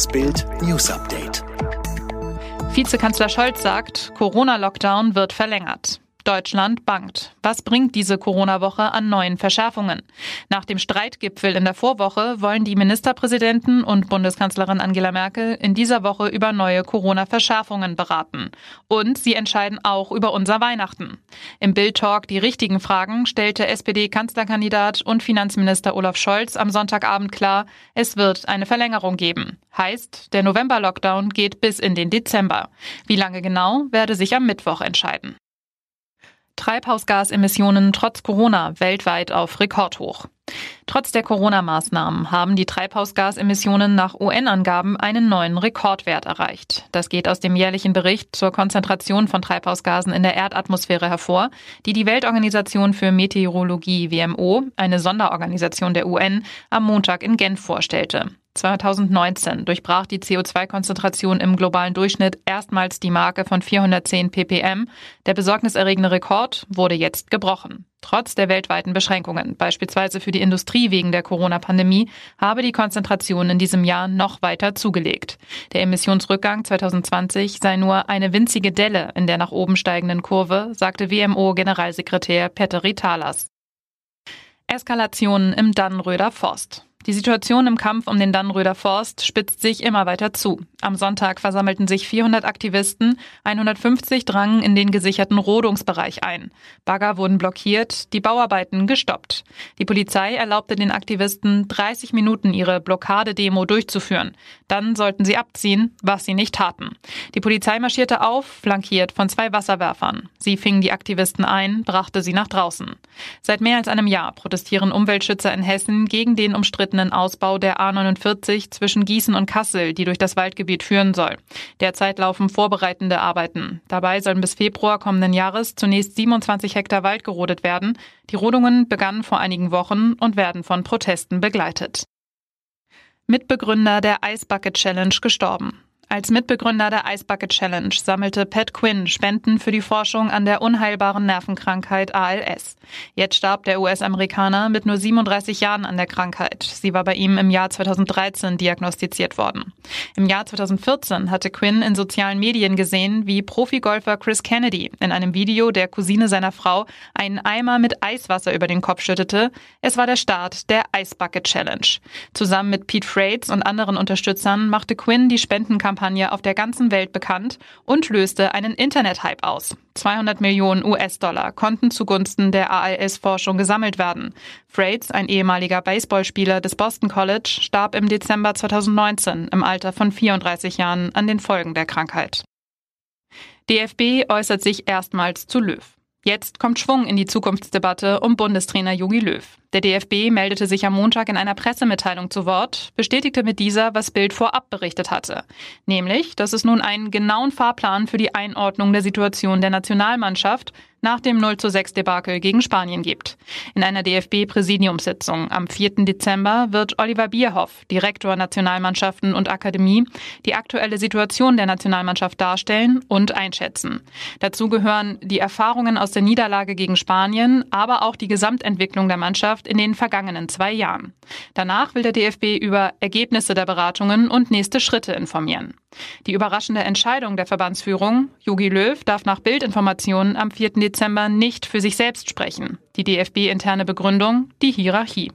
Das Bild News Update. Vizekanzler Scholz sagt, Corona-Lockdown wird verlängert. Deutschland bangt. Was bringt diese Corona-Woche an neuen Verschärfungen? Nach dem Streitgipfel in der Vorwoche wollen die Ministerpräsidenten und Bundeskanzlerin Angela Merkel in dieser Woche über neue Corona-Verschärfungen beraten. Und sie entscheiden auch über unser Weihnachten. Im Bild-Talk Die richtigen Fragen stellte SPD-Kanzlerkandidat und Finanzminister Olaf Scholz am Sonntagabend klar, es wird eine Verlängerung geben. Heißt, der November-Lockdown geht bis in den Dezember. Wie lange genau, werde sich am Mittwoch entscheiden. Treibhausgasemissionen trotz Corona weltweit auf Rekordhoch. Trotz der Corona-Maßnahmen haben die Treibhausgasemissionen nach UN-Angaben einen neuen Rekordwert erreicht. Das geht aus dem jährlichen Bericht zur Konzentration von Treibhausgasen in der Erdatmosphäre hervor, die die Weltorganisation für Meteorologie WMO, eine Sonderorganisation der UN, am Montag in Genf vorstellte. 2019 durchbrach die CO2-Konzentration im globalen Durchschnitt erstmals die Marke von 410 ppm. Der besorgniserregende Rekord wurde jetzt gebrochen. Trotz der weltweiten Beschränkungen, beispielsweise für die Industrie wegen der Corona-Pandemie, habe die Konzentration in diesem Jahr noch weiter zugelegt. Der Emissionsrückgang 2020 sei nur eine winzige Delle in der nach oben steigenden Kurve, sagte WMO-Generalsekretär Petteri Talas. Eskalationen im Dannenröder Forst. Die Situation im Kampf um den Dannenröder Forst spitzt sich immer weiter zu. Am Sonntag versammelten sich 400 Aktivisten, 150 drangen in den gesicherten Rodungsbereich ein. Bagger wurden blockiert, die Bauarbeiten gestoppt. Die Polizei erlaubte den Aktivisten 30 Minuten ihre Blockadedemo durchzuführen. Dann sollten sie abziehen, was sie nicht taten. Die Polizei marschierte auf, flankiert von zwei Wasserwerfern. Sie fingen die Aktivisten ein, brachte sie nach draußen. Seit mehr als einem Jahr protestieren Umweltschützer in Hessen gegen den umstrittenen Ausbau der A49 zwischen Gießen und Kassel, die durch das Waldgebiet Gebiet führen soll. Derzeit laufen vorbereitende Arbeiten. Dabei sollen bis Februar kommenden Jahres zunächst 27 Hektar Wald gerodet werden. Die Rodungen begannen vor einigen Wochen und werden von Protesten begleitet. Mitbegründer der Ice Bucket Challenge gestorben. Als Mitbegründer der Ice Bucket Challenge sammelte Pat Quinn Spenden für die Forschung an der unheilbaren Nervenkrankheit ALS. Jetzt starb der US-Amerikaner mit nur 37 Jahren an der Krankheit. Sie war bei ihm im Jahr 2013 diagnostiziert worden. Im Jahr 2014 hatte Quinn in sozialen Medien gesehen, wie Profigolfer Chris Kennedy in einem Video der Cousine seiner Frau einen Eimer mit Eiswasser über den Kopf schüttete. Es war der Start der Ice Bucket Challenge. Zusammen mit Pete Freites und anderen Unterstützern machte Quinn die Spendenkampagne Kampagne auf der ganzen Welt bekannt und löste einen Internet-Hype aus. 200 Millionen US-Dollar konnten zugunsten der ALS-Forschung gesammelt werden. Freites, ein ehemaliger Baseballspieler des Boston College, starb im Dezember 2019 im Alter von 34 Jahren an den Folgen der Krankheit. DFB äußert sich erstmals zu Löw. Jetzt kommt Schwung in die Zukunftsdebatte um Bundestrainer Jogi Löw. Der DFB meldete sich am Montag in einer Pressemitteilung zu Wort, bestätigte mit dieser, was Bild vorab berichtet hatte. Nämlich, dass es nun einen genauen Fahrplan für die Einordnung der Situation der Nationalmannschaft nach dem 0 zu 6 Debakel gegen Spanien gibt. In einer DFB-Präsidiumssitzung am 4. Dezember wird Oliver Bierhoff, Direktor Nationalmannschaften und Akademie, die aktuelle Situation der Nationalmannschaft darstellen und einschätzen. Dazu gehören die Erfahrungen aus der Niederlage gegen Spanien, aber auch die Gesamtentwicklung der Mannschaft in den vergangenen zwei Jahren. Danach will der DFB über Ergebnisse der Beratungen und nächste Schritte informieren. Die überraschende Entscheidung der Verbandsführung, Jogi Löw darf nach Bildinformationen am 4. Dezember nicht für sich selbst sprechen. Die DFB-interne Begründung, die Hierarchie.